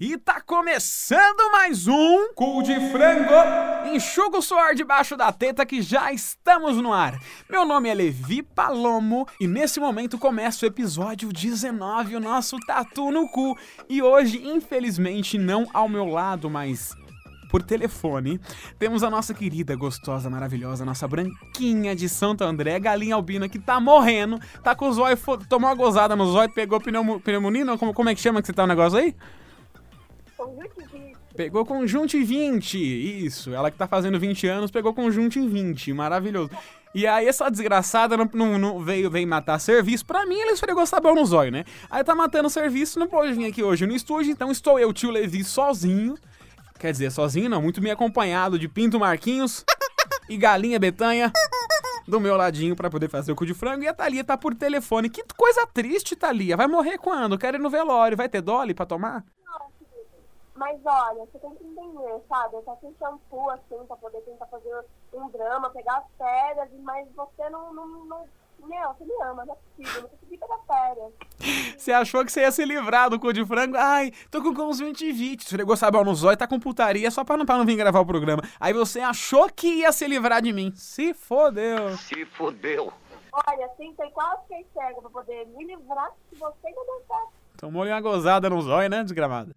E tá começando mais um Cu de Frango! Enxuga o suor debaixo da teta que já estamos no ar. Meu nome é Levi Palomo e nesse momento começa o episódio 19, o nosso Tatu no Cu. E hoje, infelizmente, não ao meu lado, mas por telefone, temos a nossa querida, gostosa, maravilhosa, nossa branquinha de Santo André, galinha albina que tá morrendo, tá com o zóio, tomou uma gozada no zóio, pegou pneumo, pneumonia, como, como é que chama que você tá o negócio aí? Conjuntivite. Pegou conjuntivite, isso. Ela que tá fazendo 20 anos pegou conjuntivite, maravilhoso. E aí essa desgraçada não, não, não veio, veio matar serviço. Pra mim, ela esfregou sabão no zóio, né? Aí tá matando serviço, não pode vir aqui hoje no estúdio, então estou eu, tio Levi, sozinho. Quer dizer, sozinho não, muito bem acompanhado de Pinto Marquinhos e Galinha Betanha do meu ladinho pra poder fazer o cu de frango. E a Thalia tá por telefone. Que coisa triste, Thalia. Vai morrer quando? Quero ir no velório. Vai ter Dolly pra tomar? Mas olha, você tem que entender, sabe? Eu tô sem shampoo, assim, pra poder tentar fazer um drama, pegar as férias, mas você não, não, não... Meu, você me ama, não é possível, não consegui pegar férias. Você achou que você ia se livrar do cu de frango? Ai, tô com conjuntivite. Esfregou sabão no zóio, tá com putaria só pra não, pra não vir gravar o programa. Aí você achou que ia se livrar de mim. Se fodeu. Se fudeu. Olha, tentei quase que cega pra poder me livrar se você ainda não tá. Tomou-lhe uma gozada no zóio, né, desgramada?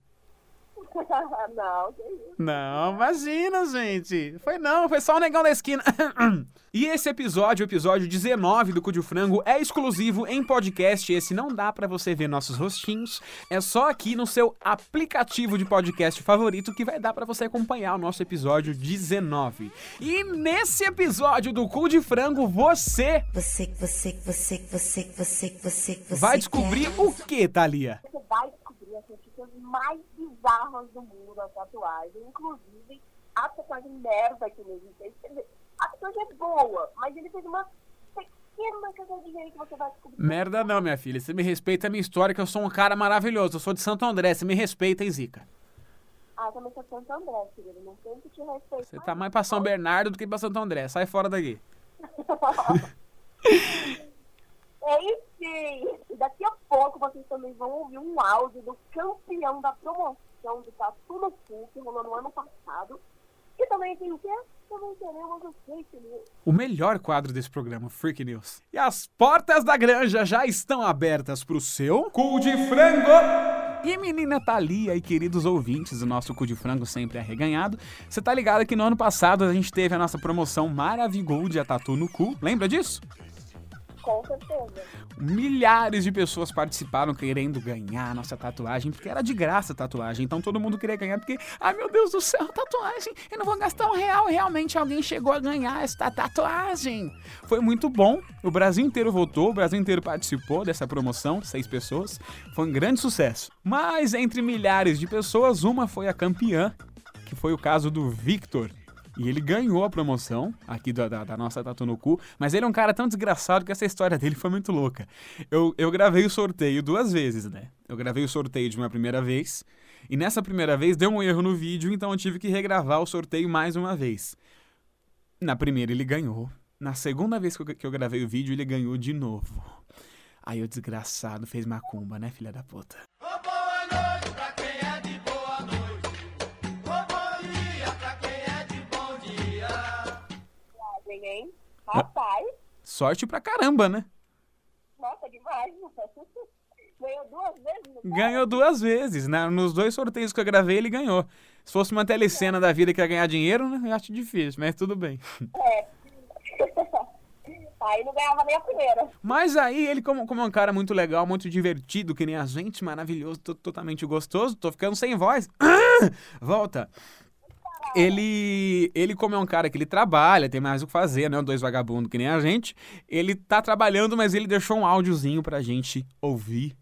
não, que isso. Não, imagina, gente. Foi não, foi só o negão da esquina. e esse episódio, o episódio 19 do Cu de Frango, é exclusivo em podcast. Esse não dá pra você ver nossos rostinhos. É só aqui no seu aplicativo de podcast favorito que vai dar pra você acompanhar o nosso episódio 19. E nesse episódio do Cu de Frango, você Você, você, você, você, você, você, você. vai descobrir o que, Thalia? Você vai descobrir as notícias mais bizarras do mundo da tatuagem, inclusive a tatuagem merda que ele fez. A tatuagem é boa, mas ele fez uma pequena cagadinha aí que você vai descobrir. Merda não, minha filha. Você me respeita a minha história, que eu sou um cara maravilhoso. Eu sou de Santo André. Você me respeita, hein, Zica? Ah, também sou de Santo André, querido. Não tem que te respeitar. Você tá mais pra São Bernardo do que pra Santo André. Sai fora daqui. Enfim, e daqui a pouco vocês também vão ouvir um áudio do campeão da promoção do Tatu no Cu, que rolou no ano passado. E também tem o quê? Também teremos o fake news. O melhor quadro desse programa, Freak News. E as portas da granja já estão abertas pro seu cu de frango. E menina Thalia e queridos ouvintes do nosso cu de frango sempre arreganhado, você tá ligado que no ano passado a gente teve a nossa promoção Maravigold a Tatu no Cu, lembra disso? Com certeza. Milhares de pessoas participaram querendo ganhar a nossa tatuagem, porque era de graça a tatuagem. Então todo mundo queria ganhar, porque, ai meu Deus do céu, tatuagem, eu não vou gastar um real. Realmente alguém chegou a ganhar esta tatuagem. Foi muito bom. O Brasil inteiro votou, o Brasil inteiro participou dessa promoção, seis pessoas. Foi um grande sucesso. Mas entre milhares de pessoas, uma foi a campeã, que foi o caso do Victor. E ele ganhou a promoção aqui da, da, da nossa Tatu no Cu, mas ele é um cara tão desgraçado que essa história dele foi muito louca. Eu, eu gravei o sorteio duas vezes, né? Eu gravei o sorteio de uma primeira vez, e nessa primeira vez deu um erro no vídeo, então eu tive que regravar o sorteio mais uma vez. Na primeira ele ganhou. Na segunda vez que eu, que eu gravei o vídeo, ele ganhou de novo. Aí o desgraçado fez macumba, né, filha da puta? Viagem, Rapaz, Sorte pra caramba, né? nossa, demais. Ganhou duas vezes Ganhou duas vezes, né? Nos dois sorteios que eu gravei, ele ganhou. Se fosse uma telecena da vida que ia ganhar dinheiro, né? Eu acho difícil, mas tudo bem. É. Aí não ganhava nem a primeira. Mas aí, ele, como, como é um cara muito legal, muito divertido, que nem a gente, maravilhoso, to- totalmente gostoso, tô ficando sem voz. Volta. Ele, ele, como é um cara que ele trabalha, tem mais o que fazer, né? Dois vagabundos que nem a gente. Ele tá trabalhando, mas ele deixou um áudiozinho pra gente ouvir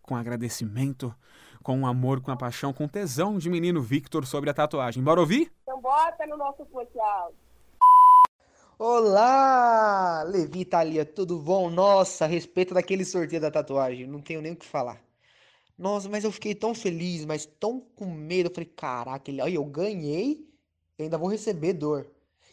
com agradecimento, com amor, com a paixão, com tesão de menino Victor sobre a tatuagem. Bora ouvir? Então bota no nosso social. Olá, Levi Thalia, tudo bom? Nossa, a respeito daquele sorteio da tatuagem, não tenho nem o que falar. Nossa, mas eu fiquei tão feliz, mas tão com medo. Eu falei, caraca, ele- olha, eu ganhei, eu ainda vou receber dor.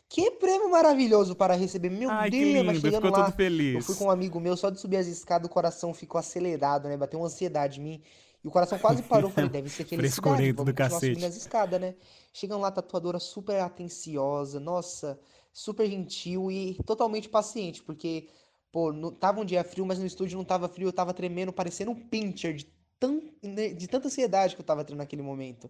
Que prêmio maravilhoso para receber, meu Ai, que Deus, mas lindo, chegando ficou lá, feliz. eu fui com um amigo meu, só de subir as escadas o coração ficou acelerado, né? Bateu uma ansiedade em mim. E o coração quase parou. Falei, deve ser. Frescurento Vamos do continuar subindo cacete. as escadas, né? Chegando lá, a tatuadora super atenciosa, nossa, super gentil e totalmente paciente, porque, pô, no- tava um dia frio, mas no estúdio não tava frio, eu tava tremendo, parecendo um pincher de, tan, de tanta ansiedade que eu tava tendo naquele momento.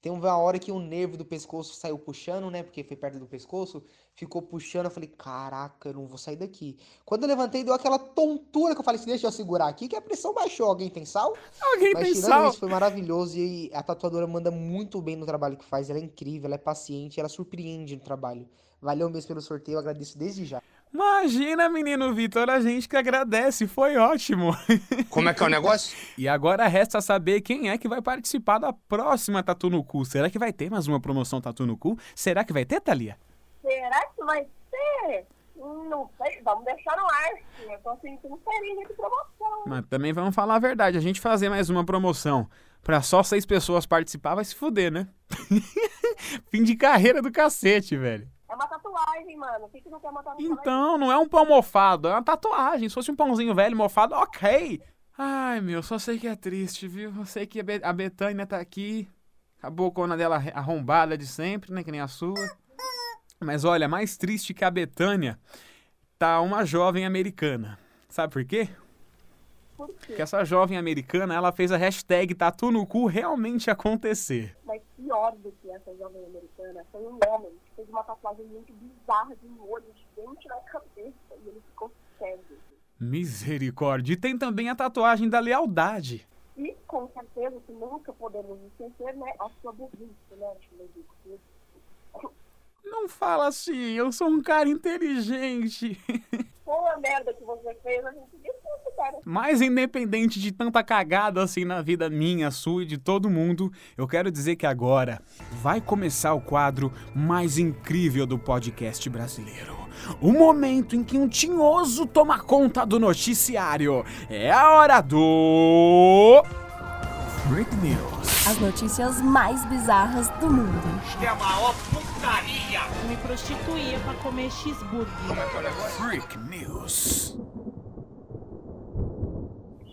Tem uma hora que o nervo do pescoço saiu puxando, né? Porque foi perto do pescoço, ficou puxando. Eu falei, caraca, eu não vou sair daqui. Quando eu levantei, deu aquela tontura que eu falei assim: deixa eu segurar aqui, que a pressão baixou. Alguém tem sal? Alguém Mas tem tirando sal? isso, foi maravilhoso. E a tatuadora manda muito bem no trabalho que faz. Ela é incrível, ela é paciente, ela surpreende no trabalho. Valeu mesmo pelo sorteio, eu agradeço desde já. Imagina, menino Vitor, a gente que agradece, foi ótimo. Como é que é o negócio? E agora resta saber quem é que vai participar da próxima Tatu no Cu. Será que vai ter mais uma promoção Tatu no Cu? Será que vai ter, Thalia? Será que vai ser? Não sei, vamos deixar no ar. sim. Eu tô sentindo feliz de promoção. Mas também vamos falar a verdade, a gente fazer mais uma promoção pra só seis pessoas participar vai se fuder, né? Fim de carreira do cacete, velho. É uma tatuagem, mano. O que, que não quer uma tatuagem? Então, não é um pão mofado, é uma tatuagem. Se fosse um pãozinho velho mofado, ok. Ai, meu, só sei que é triste, viu? Eu sei que a Be- a Betânia tá aqui. A bocona dela arrombada de sempre, né? Que nem a sua. Mas olha, mais triste que a Betânia tá uma jovem americana. Sabe por quê? Porque essa jovem americana, ela fez a hashtag Tatu no cu realmente acontecer. Mas pior do que essa jovem americana foi um homem que fez uma tatuagem muito bizarra de um olho gigante na cabeça e ele ficou cego. Misericórdia. E tem também a tatuagem da lealdade. E com certeza que nunca podemos esquecer, né, a sua burrice, né, Chilebico? Não fala assim, eu sou um cara inteligente. Com a merda que você fez, a gente desculpa, cara. Mas independente de tanta cagada assim na vida minha, sua e de todo mundo, eu quero dizer que agora vai começar o quadro mais incrível do podcast brasileiro. O momento em que um tinhoso toma conta do noticiário. É a hora do. Freak News. As notícias mais bizarras do mundo. me prostituía pra comer cheeseburger. Freak News.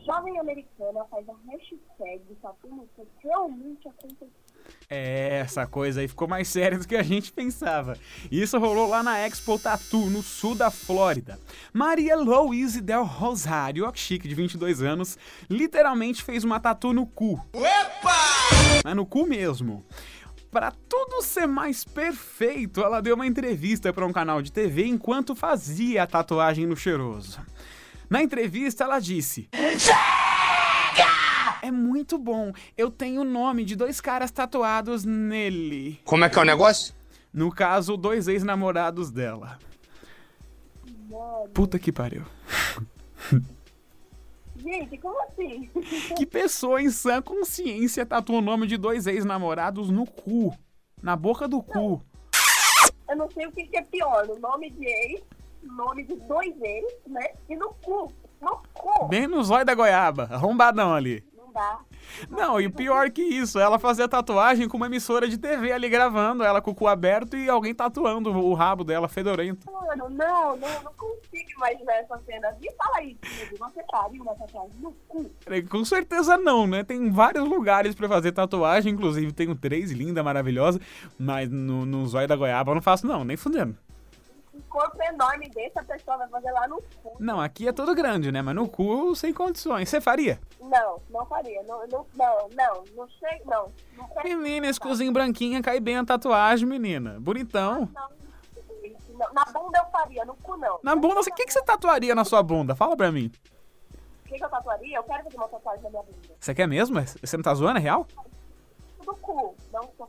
Jovem americana faz a hashtag Tatu no Cu realmente aconteceu. É, essa coisa aí ficou mais séria do que a gente pensava. Isso rolou lá na Expo Tattoo, no sul da Flórida. Maria Louise Del Rosário, chique de 22 anos, literalmente fez uma tatu no cu. Mas no cu mesmo. Pra tudo ser mais perfeito, ela deu uma entrevista para um canal de TV enquanto fazia a tatuagem no cheiroso. Na entrevista, ela disse: É muito bom. Eu tenho o nome de dois caras tatuados nele. Como é que é o negócio? No caso, dois ex-namorados dela. Puta que pariu. Gente, como assim? Que pessoa em sã consciência tatua o nome de dois ex-namorados no cu? Na boca do cu. Eu não sei o que, que é pior, o nome de ex, o nome de dois ex, né? E no cu. No cu. Bem no zóio da goiaba. Arrombadão ali. Não dá. Não, e pior que isso, ela fazia tatuagem com uma emissora de TV ali gravando, ela com o cu aberto e alguém tatuando o rabo dela, fedorento. Mano, não, não, não consigo imaginar essa cena. Me fala aí, Diego, você faria uma tatuagem no cu? Com certeza não, né? Tem vários lugares pra fazer tatuagem, inclusive tenho três, linda, maravilhosa, mas no, no zóio da goiaba eu não faço não, nem fudendo. Um corpo enorme desse, a pessoa vai fazer lá no cu. Não, aqui é todo grande, né? Mas no cu, sem condições. Você faria? Não, não faria. Não, não, não, não, não sei, não. não sei. Menina, esse cozinho branquinho cai bem a tatuagem, menina. Bonitão. Não, não, na bunda eu faria, no cu não. Na bunda, o que, que você tatuaria na sua bunda? Fala pra mim. O que, que eu tatuaria? Eu quero fazer uma tatuagem na minha bunda. Você quer mesmo? Você não tá zoando? É real? Do cu.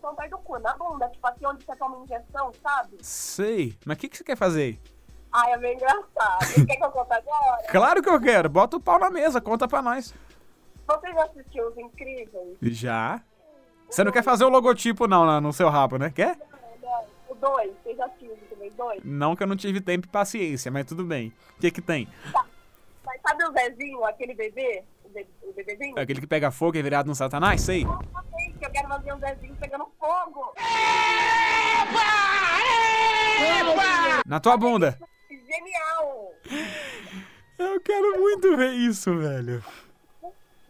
Falando perto do cu. Na bunda, tipo aqui onde você toma injeção, sabe? Sei. Mas o que, que você quer fazer? Ai, é meio engraçado. Você quer que eu conte agora? Claro que eu quero. Bota o pau na mesa, conta pra nós. Você já assistiu Os Incríveis? Já. Você não quer fazer o logotipo, não, na- no seu rabo, né? Quer? O 2, você já assistiu também? Dois? Não que eu não tive tempo e paciência, mas tudo bem. O que que tem? Mas sabe o Zezinho, aquele bebê? O, bebezinho? Aquele que pega fogo e é virado no satanás? Sei. Eu quero fazer um Zezinho pegando fogo. Na tua bunda. Genial! Eu quero muito ver isso, velho.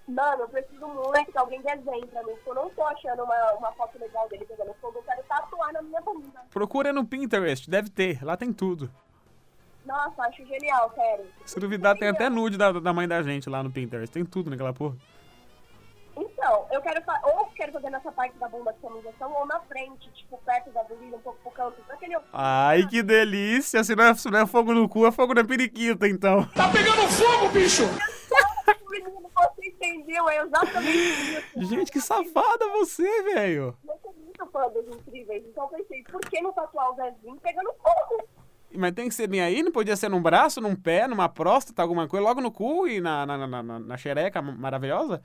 Mano, eu preciso muito que alguém desenhe pra mim, porque eu não tô achando uma, uma foto legal dele pegando fogo. Eu quero tatuar na minha bunda. Procura no Pinterest, deve ter, lá tem tudo. Nossa, acho genial, sério. Se duvidar, tem até nude da, da mãe da gente lá no Pinterest. Tem tudo naquela porra. Então, eu quero ou quero fazer nessa parte da bunda é uma injeção, ou na frente, tipo, perto da virilha, um pouco pro canto. Aquele Ai, que delícia! Se não, é, se não é fogo no cu, é fogo na periquita, então. menino, você entendeu? É exatamente isso. Gente, que safada você, velho! Eu sou muito fã dos incríveis, então eu pensei, por que não tatuar o Zezinho pegando fogo? Mas tem que ser bem aí, não podia ser num braço, num pé, numa próstata, alguma coisa, logo no cu e na, na, na, na, na xereca maravilhosa?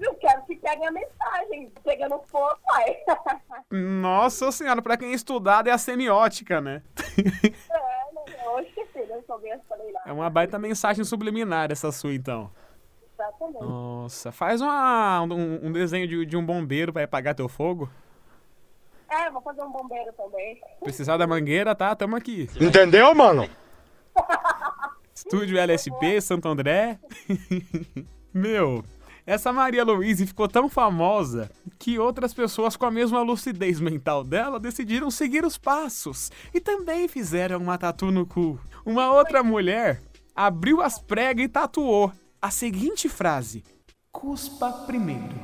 Eu quero que peguem a mensagem, pegando fogo, pai. Nossa senhora, pra quem é estudado é a semiótica, né? é, não, não, eu esqueci, não sou bem falei lá. É uma baita mensagem subliminar essa sua, então. Exatamente. Nossa, faz uma, um, um desenho de, de um bombeiro pra apagar teu fogo. É, vou fazer um bombeiro também. Precisar da mangueira, tá? Tamo aqui. Entendeu, mano? Estúdio LSP, Santo André. Meu, essa Maria Louise ficou tão famosa que outras pessoas com a mesma lucidez mental dela decidiram seguir os passos e também fizeram uma tatu no cu. Uma outra mulher abriu as pregas e tatuou a seguinte frase: Cuspa primeiro.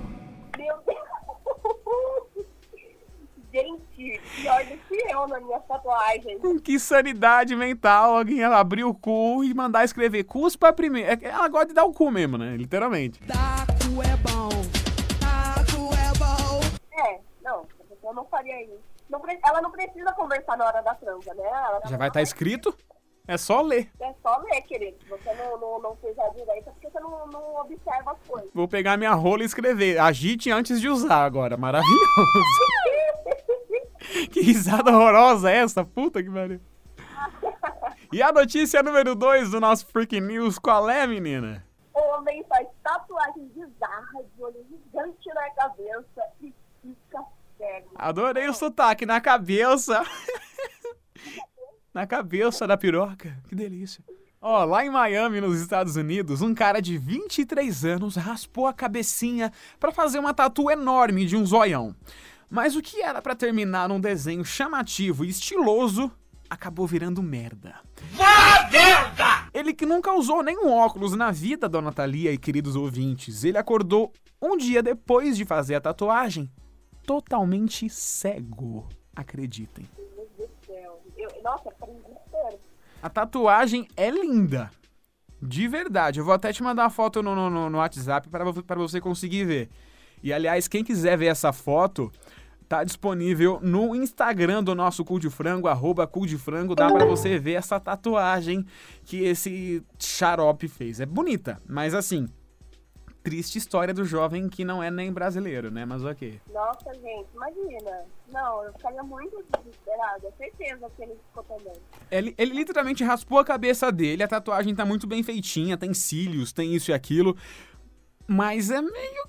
Meu Deus. Gente, pior do que eu na minha tatuagem. Com que sanidade mental alguém ela abrir o cu e mandar escrever cuspa primeiro. É Ela gosta de dar o cu mesmo, né? Literalmente. É, não, a pessoa não faria isso. Não pre- ela não precisa conversar na hora da transa, né? Ela Já vai estar escrito? É só ler. É só ler, querido. Você não, não, não fez a direita porque você não, não observa as coisas. Vou pegar minha rola e escrever. Agite antes de usar agora. Maravilhoso. que risada horrorosa é essa? Puta que pariu. E a notícia número 2 do nosso Freak News, qual é, menina? Homem faz tatuagem bizarra de olho gigante na cabeça e fica cego. Adorei o sotaque na cabeça. na cabeça da piroca. Que delícia. Ó, lá em Miami, nos Estados Unidos, um cara de 23 anos raspou a cabecinha pra fazer uma tatu enorme de um zoião. Mas o que era pra terminar num desenho chamativo e estiloso acabou virando merda. Ele que nunca usou nenhum óculos na vida, dona Thalia e queridos ouvintes, ele acordou um dia depois de fazer a tatuagem totalmente cego. Acreditem. Meu Deus do céu. Eu, nossa, para desespero. A tatuagem é linda. De verdade. Eu vou até te mandar uma foto no, no, no- WhatsApp para para você conseguir ver. E aliás, quem quiser ver essa foto, tá disponível no Instagram do nosso Cu de Frango, arroba Cu de Frango. Dá para você ver essa tatuagem que esse xarope fez. É bonita, mas assim, triste história do jovem que não é nem brasileiro, né? Mas ok. Nossa, gente, imagina. Não, eu ficaria muito desesperada. Certeza que ele ficou também. Ele, ele literalmente raspou a cabeça dele, a tatuagem tá muito bem feitinha, tem cílios, tem isso e aquilo. Mas é meio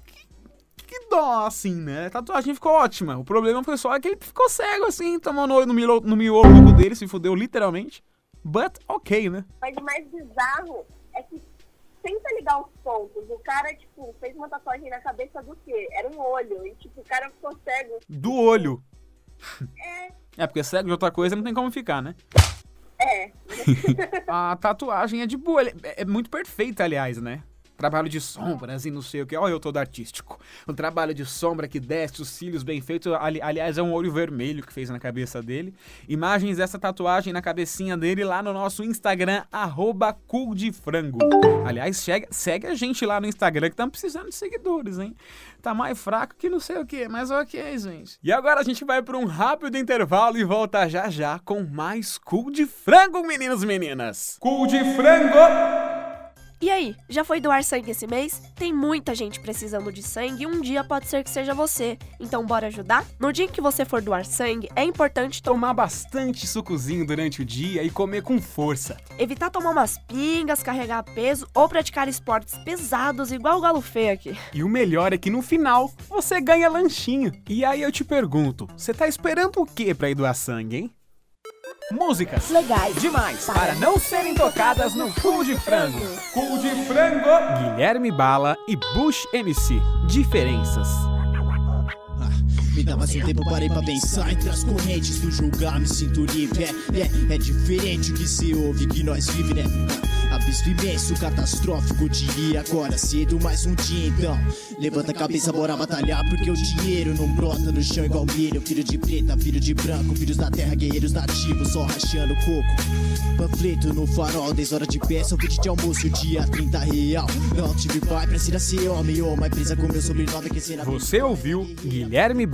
que. Dó, assim, né? A tatuagem ficou ótima. O problema foi só que ele ficou cego, assim, tomou no, no, miolo, no miolo dele, se fudeu literalmente. But ok, né? Mas o mais bizarro é que tenta ligar os pontos. O cara, tipo, fez uma tatuagem na cabeça do quê? Era um olho. E, tipo, o cara ficou cego. Do olho. É, É, porque cego de outra coisa não tem como ficar, né? é. A tatuagem é de boa, é, é muito perfeita, aliás, né? Trabalho de sombras e não sei o que. Olha eu todo artístico. Um trabalho de sombra que desce os cílios bem feitos. Ali- aliás, é um olho vermelho que fez na cabeça dele. Imagens dessa tatuagem na cabecinha dele lá no nosso Instagram, arroba Frango. Aliás, segue, segue a gente lá no Instagram que estamos precisando de seguidores, hein? Tá mais fraco que não sei o que, mas ok, gente. E agora a gente vai para um rápido intervalo e volta já já com mais Cu de Frango, meninos e meninas. Cu de Frango! E aí, já foi doar sangue esse mês? Tem muita gente precisando de sangue e um dia pode ser que seja você. Então bora ajudar? No dia em que você for doar sangue, é importante to- Tomar bastante sucozinho durante o dia e comer com força. evitar tomar umas pingas, carregar peso ou praticar esportes pesados igual o galo feio aqui. E o melhor é que no final você ganha lanchinho. E aí eu te pergunto, você tá esperando o que pra ir doar sangue, hein? Músicas Legais. demais para não serem tocadas no Cu de Frango. Cu de Frango! Guilherme Bala e Bush MC. Diferenças. Me mais um tempo, parei pra pensar Entre as correntes do julgar, me sinto livre É, é, é diferente o que se ouve, que nós vive, né? Abismo imenso, catastrófico, diria agora cedo mais um dia então. Levanta a cabeça, bora batalhar Porque o dinheiro não brota no chão igual milho. Filho de preta, filho de branco, filhos da terra, guerreiros nativos Só rachando coco. Panfleto no farol, 10 horas de pé, só vídeo de almoço, dia 30 real. Não tive pai, precisa ser homem ou uma empresa com meu sobrenome que será Você ouviu Guilherme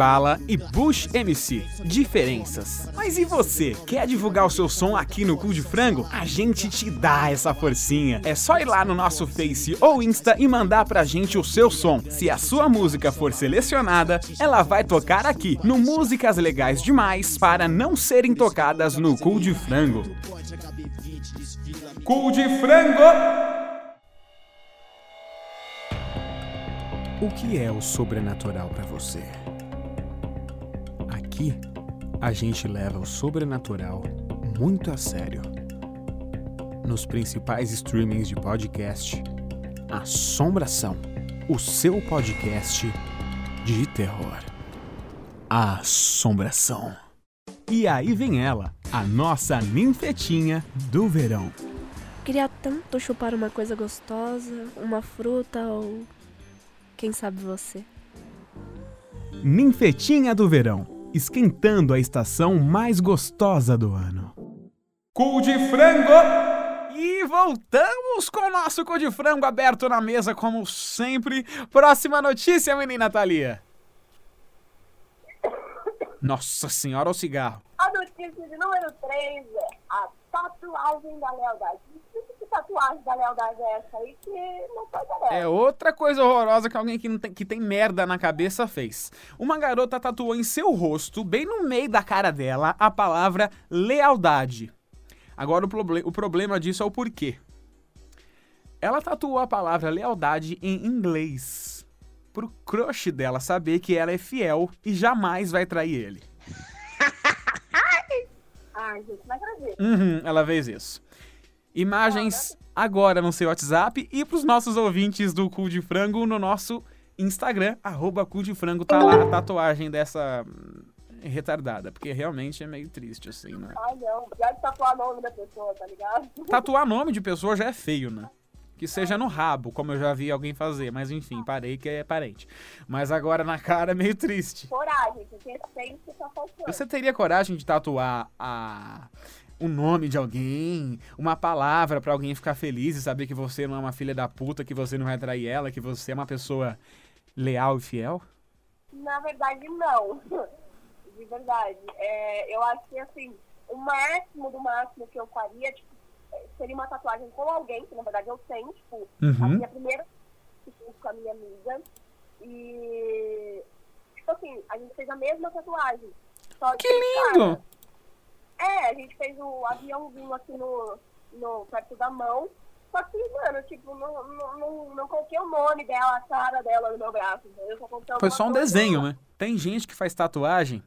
E Bush MC. Diferenças. Mas e você? Quer divulgar o seu som aqui no Cu de Frango? A gente te dá essa forcinha. É só ir lá no nosso Face ou Insta e mandar pra gente o seu som. Se a sua música for selecionada, ela vai tocar aqui no Músicas Legais Demais para não serem tocadas no Cu de Frango. Cu de Frango! O que é o sobrenatural pra você? Aqui, a gente leva o sobrenatural muito a sério. Nos principais streamings de podcast, Assombração, o seu podcast de terror. A Assombração. E aí vem ela, a nossa ninfetinha do verão. Queria tanto chupar uma coisa gostosa, uma fruta ou. Quem sabe você. Ninfetinha do verão, esquentando a estação mais gostosa do ano. Cu de frango! E voltamos com o nosso cu de frango aberto na mesa, como sempre. Próxima notícia, menina Thalia. Nossa senhora, o cigarro. A notícia de número 3 é a tatuagem da lealdade. Tatuagem da lealdade é essa aí que não foi da É outra coisa horrorosa que alguém que, não tem, que tem merda na cabeça fez. Uma garota tatuou em seu rosto, bem no meio da cara dela, a palavra lealdade. Agora o, proble o problema disso é o porquê. Ela tatuou a palavra lealdade em inglês. Pro crush dela saber que ela é fiel e jamais vai trair ele. Ai, gente, não acredito. Uhum, ela fez isso. Imagens agora no seu WhatsApp e pros nossos ouvintes do Cu de Frango no nosso Instagram, arroba Cu de Frango, tá lá a tatuagem dessa hum, retardada, porque realmente é meio triste, assim, né? Ai, não. Já de tatuar o nome da pessoa, tá ligado? Tatuar nome de pessoa já é feio, né? Que seja no rabo, como eu já vi alguém fazer, mas enfim, parei que é parente. Mas agora na cara é meio triste. Coragem, porque sempre tá faltando. Você teria coragem de tatuar a o nome de alguém, uma palavra pra alguém ficar feliz e saber que você não é uma filha da puta, que você não vai trair ela, que você é uma pessoa leal e fiel? Na verdade, não. De verdade. É, eu acho que, assim, o máximo do máximo que eu faria, tipo, seria uma tatuagem com alguém, que na verdade eu tenho, tipo, a Uhum. minha primeira com a minha amiga. E, tipo assim, a gente fez a mesma tatuagem. Só Que lindo! É, a gente fez o aviãozinho aqui no, no perto da mão. Só que, mano, tipo, não, não, não, não coloquei o nome dela, a cara dela no meu braço. Foi só um desenho, lá. né? Tem gente que faz tatuagem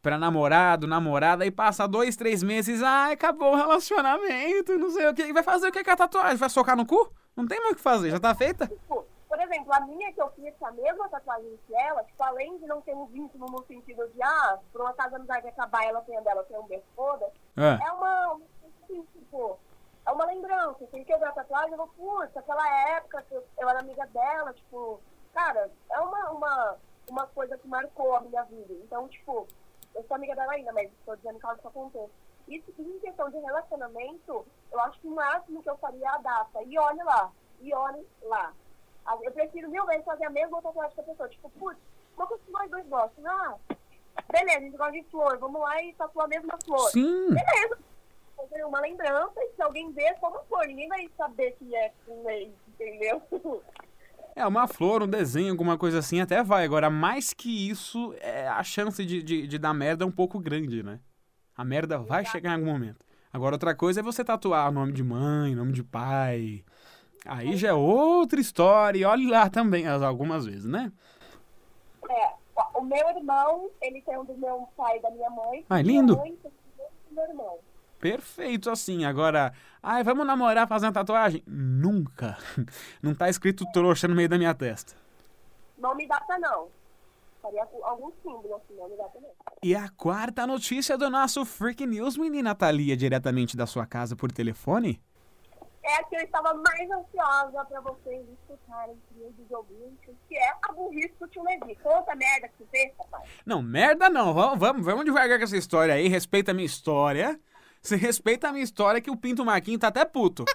pra namorado, namorada, e passa dois, três meses, ai, acabou o relacionamento, não sei o que. E vai fazer o que com a tatuagem? Vai socar no cu? Não tem mais o que fazer, já tá feita? Tipo, por exemplo, a minha que eu fiz a mesma tatuagem que ela, tipo, além de não ter um vínculo no sentido de, ah, por uma casa amizade acabar, ela tem a dela, tem um beijo, foda, É. é uma, assim, tipo, é uma lembrança. Assim, que eu ver a tatuagem, eu vou, putz, aquela época que eu, eu era amiga dela, tipo, cara, é uma, uma, uma coisa que marcou a minha vida. Então, tipo, eu sou amiga dela ainda, mas estou dizendo que ela só contou. Isso em questão de relacionamento, eu acho que o máximo que eu faria é a data. E olhe lá, e olhe lá. Eu prefiro mil vezes fazer a mesma tatuagem que a pessoa. Tipo, putz, uma coisa que nós dois gostam. Ah, beleza, a gente gosta de flor, vamos lá e tatuar a mesma flor. Sim. Beleza. Fazer uma lembrança e se alguém ver, só uma flor. Ninguém vai saber que é um ex, entendeu? É, uma flor, um desenho, alguma coisa assim, até vai. Agora, mais que isso, é, a chance de, de, de dar merda é um pouco grande, né? A merda vai chegar em algum momento. Agora, outra coisa é você tatuar nome de mãe, nome de pai. Aí já é outra história. E olhe lá também, as- algumas vezes, né? É, o meu irmão, ele tem um do meu pai e da minha mãe. Ah, Minha lindo. mãe tem um do meu irmão. perfeito assim. Agora, ai, vamos namorar fazendo tatuagem? Nunca. Não tá escrito trouxa no meio da minha testa. Nome e data não. Faria algum símbolo assim, nome e data não. E a quarta notícia do nosso Freak News, menina Thalia, diretamente da sua casa por telefone? É a que eu estava mais ansiosa pra vocês escutarem, queridos ouvintes, que é a burrice do tio Levi. Conta a merda que você fez, papai. Não, merda não. Vamos, vamos, vamos devagar com essa história aí. Respeita a minha história. Você respeita a minha história que o Pinto Marquinho tá até puto.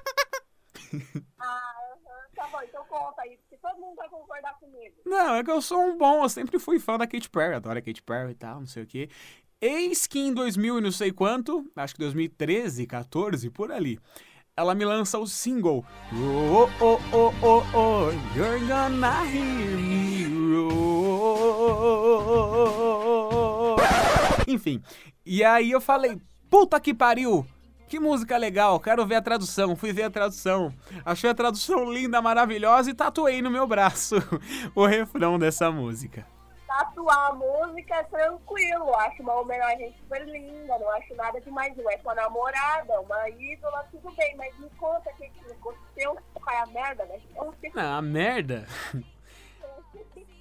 Ah, tá bom, então conta aí, porque todo mundo vai concordar comigo. Não, é que eu sou um bom, eu sempre fui fã da Katy Perry, adoro a Katy Perry e tal, não sei o quê. Eis que em 2000 e não sei quanto, acho que 2013, 14, por ali, ela me lança o single Oh, oh, oh, oh, oh, you're gonna hear me. Enfim, e aí eu falei, puta que pariu, que música legal, quero ver a tradução. Fui ver a tradução. Achei a tradução linda, maravilhosa e tatuei no meu braço o refrão dessa música. Tatuar a música é tranquilo, acho uma homenagem super linda, não acho nada demais. Não é sua namorada, uma ídola, tudo bem, mas me conta o que aconteceu, qual é a merda, né? Não, a merda.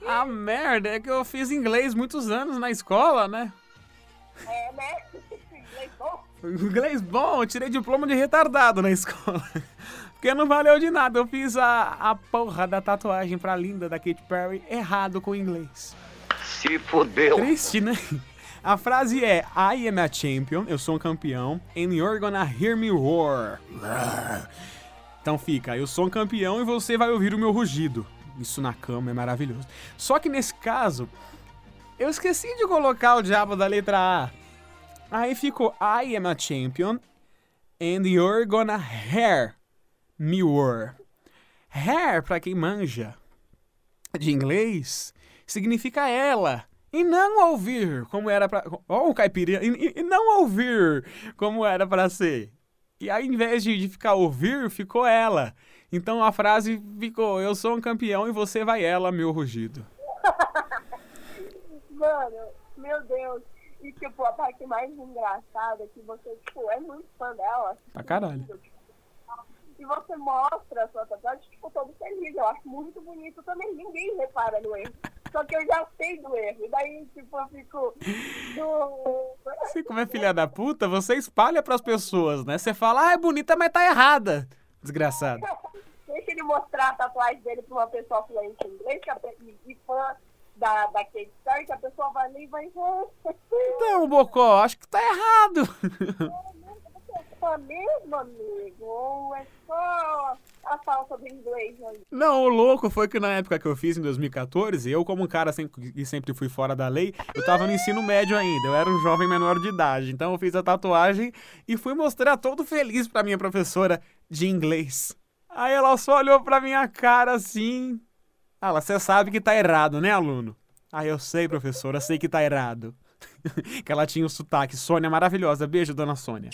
A merda é que eu fiz inglês muitos anos na escola, né? É, né? Inglês bom? Inglês bom, eu tirei diploma de retardado na escola. Porque não valeu de nada, eu fiz a, a porra da tatuagem pra linda da Katy Perry errado com o inglês. Se. Triste, né? A frase é I am a champion, eu sou um campeão, and you're gonna hear me roar. Então fica, eu sou um campeão e você vai ouvir o meu rugido. Isso na cama é maravilhoso. Só que nesse caso, eu esqueci de colocar o diabo da letra A. Aí ficou I am a champion and you're gonna hear me roar. Hair, pra quem manja de inglês, significa ela. E não ouvir como era pra. Ó, o caipira. E, e- não ouvir como era pra ser. E ao invés de, de ficar ouvir, ficou ela. Então a frase ficou: Eu sou um campeão e você vai ela, meu rugido. Mano, meu Deus. E tipo, a parte mais engraçada é que você, tipo, é muito fã dela. Pra caralho. E você mostra a sua tatuagem, tipo, todo feliz. Eu acho muito bonito também. Ninguém repara no erro. Só que eu já sei do erro. Daí, tipo, eu fico. Você, como é filha da puta, você espalha pras pessoas, né? Você fala, ah, é bonita, mas tá errada. Desgraçado. Deixa ele mostrar a tatuagem dele pra uma pessoa fluente em inglês e, fã da, da Kate que a pessoa vai ali e vai. Então, Bocó, acho que tá errado. Mesmo, amigo? Ou é só a falta do inglês? Não, o louco foi que na época que eu fiz, em 2014, eu, como um cara que sempre fui fora da lei, eu tava no ensino médio ainda, eu era um jovem menor de idade. Então eu fiz a tatuagem e fui mostrar todo feliz pra minha professora de inglês. Aí ela só olhou pra minha cara assim. Ela, você sabe que tá errado, né, aluno? Ah, eu sei, professora, sei que tá errado. que ela tinha o sotaque. Sônia maravilhosa. Beijo, dona Sônia.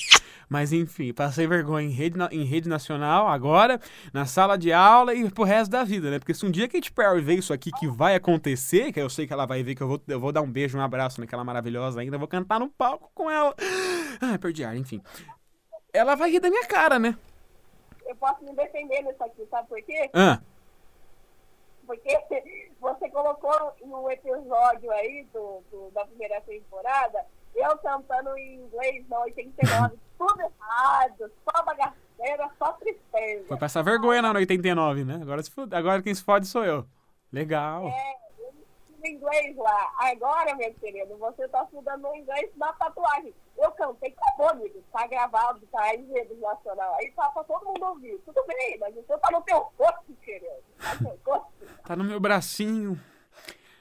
Mas enfim, passei vergonha em rede, em rede nacional agora, na sala de aula e pro resto da vida, né? Porque se um dia Katy Perry ver isso aqui que vai acontecer, que eu sei que ela vai ver, que eu vou, eu vou dar um beijo, um abraço naquela maravilhosa ainda, vou cantar no palco com ela. Ah, perdi ar, enfim. Ela vai rir da minha cara, né? Eu posso me defender nisso aqui, sabe por quê? Ah, Porque você colocou no episódio aí do, do- da primeira temporada, eu cantando em inglês na 89, tudo errado, só bagaceira, só tristeza. foi passar vergonha na 89, né? Agora, se agora quem se fode sou eu. Legal. É, inglês lá. Agora, meu querido, você tá estudando inglês na tatuagem. Eu cantei, acabou, amigo. Tá gravado, tá em rede nacional. Aí tá pra todo mundo ouvir. Tudo bem, mas você tá no teu rosto, querido. Tá no teu rosto. Tá no meu bracinho.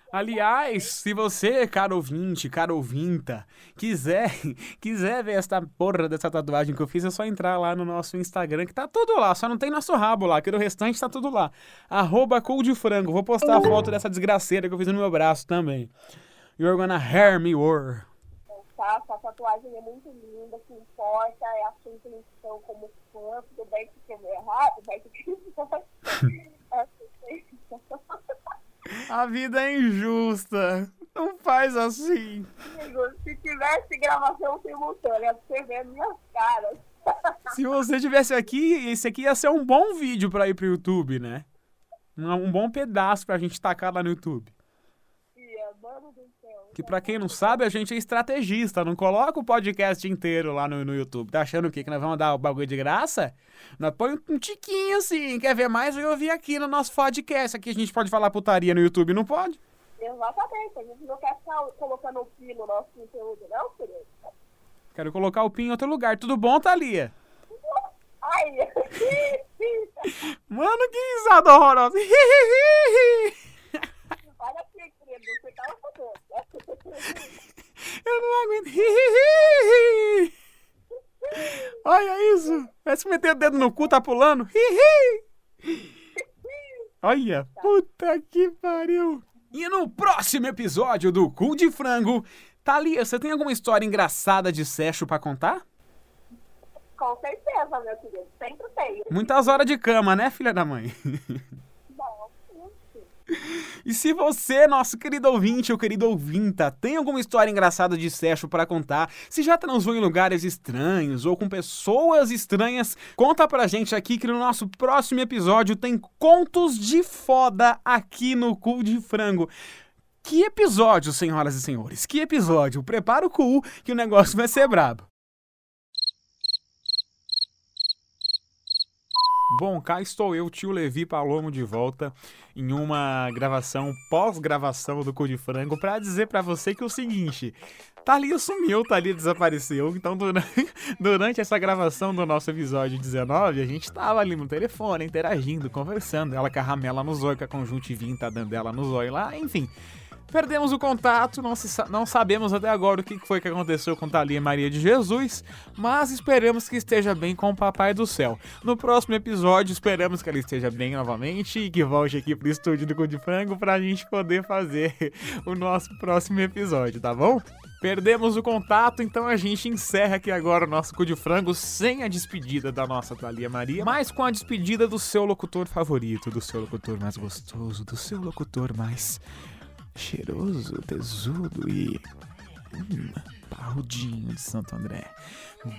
Aliás, se você, caro ouvinte, caro ouvinta, quiser, quiser ver essa porra dessa tatuagem que eu fiz, é só entrar lá no nosso Instagram, que tá tudo lá, só não tem nosso rabo lá, que o restante tá tudo lá. Arroba Frango. Vou postar a foto dessa desgraceira que eu fiz no meu braço também. You're gonna hear me roar. Tá? Essa tatuagem é muito linda, o que importa é a sua intenção como fã. Tudo bem que ficou errado, mas o que importa é a vida é injusta. Não faz assim. Se tivesse gravação simultânea, você vê as minhas caras. Se você tivesse aqui, esse aqui ia ser um bom vídeo pra ir pro YouTube, né? Um, um bom pedaço pra gente tacar lá no YouTube. Tia, mano do céu. Que pra quem não sabe, a gente é estrategista, não coloca o podcast inteiro lá no, no YouTube. Tá achando o quê? Que nós vamos dar o bagulho de graça? Nós põe um tiquinho assim, quer ver mais? Eu vi aqui no nosso podcast. Aqui a gente pode falar putaria no YouTube, não pode? Exatamente, a gente não quer ficar colocando o pi no nosso conteúdo, não, querido? Quero colocar o PIN em outro lugar. Tudo bom, Thalia? Ai, Mano, que risada horrorosa. olha aqui, você boca. Eu não aguento. Olha isso. Parece meter o dedo no cu, tá pulando. Olha, puta que pariu. E no próximo episódio do Cu de Frango, Thalia, você tem alguma história engraçada de Seixo pra contar? Com certeza, meu querido, sempre tem. Muitas horas de cama, né, filha da mãe? E se você, nosso querido ouvinte ou querido ouvinta, tem alguma história engraçada de Seixo pra contar, se já transou em lugares estranhos ou com pessoas estranhas, conta pra gente aqui que no nosso próximo episódio tem contos de foda aqui no Cu de Frango. Que episódio, senhoras e senhores? Que episódio? Prepara o cu que o negócio vai ser brabo. Bom, cá estou eu, tio Levi Palomo, de volta em uma gravação, pós-gravação do Cu de Frango, pra dizer pra você que é o seguinte: Thalia sumiu, Thalia desapareceu. Então, durante, durante essa gravação do nosso episódio 19, a gente tava ali no telefone, interagindo, conversando. Ela com a ramela no zóio, com a conjuntivinta dando dela no zóio lá, enfim. Perdemos o contato, não, se não sabemos até agora o que foi que aconteceu com Thalia Maria de Jesus, mas esperamos que esteja bem com o Papai do Céu. No próximo episódio, esperamos que ela esteja bem novamente e que volte aqui pro estúdio do Cu de Frango pra gente poder fazer o nosso próximo episódio, tá bom? Perdemos o contato, então a gente encerra aqui agora o nosso Cu de Frango sem a despedida da nossa Thalia Maria, mas com a despedida do seu locutor favorito, do seu locutor mais gostoso, do seu locutor mais cheiroso, tesudo e. Hum, parrudinho de Santo André.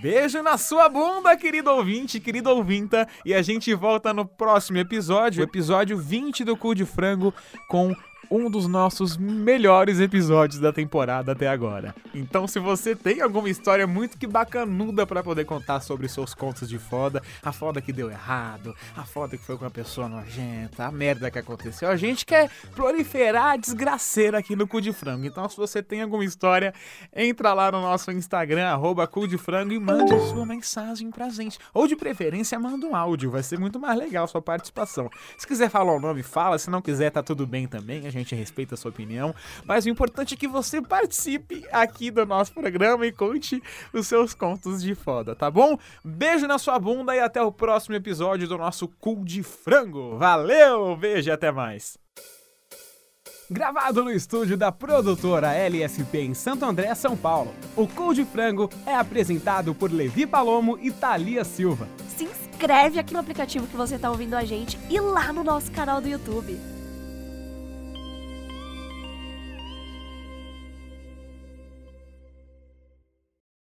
Beijo na sua bunda, querido ouvinte, querido ouvinta. E a gente volta no próximo episódio, episódio 20 do Cu de Frango, com um dos nossos melhores episódios da temporada até agora. Então, se você tem alguma história muito que bacanuda pra poder contar sobre seus contos de foda, a foda que deu errado, a foda que foi com uma pessoa nojenta, a merda que aconteceu, a gente quer proliferar a desgraceira aqui no Cu de Frango. Então, se você tem alguma história, entra lá no nosso Instagram, arroba Cu de Frango, e mande a sua mensagem pra gente. Ou de preferência, manda um áudio, vai ser muito mais legal a sua participação. Se quiser falar o nome, fala. Se não quiser, tá tudo bem também. A gente respeita a sua opinião. Mas o importante é que você participe aqui do nosso programa e conte os seus contos de foda, tá bom? Beijo na sua bunda e até o próximo episódio do nosso Cu de Frango. Valeu, beijo e até mais. Gravado no estúdio da produtora LSP em Santo André, São Paulo, o Cu de Frango é apresentado por Levi Palomo e Thalia Silva. Se inscreve aqui no aplicativo que você tá ouvindo a gente e lá no nosso canal do YouTube.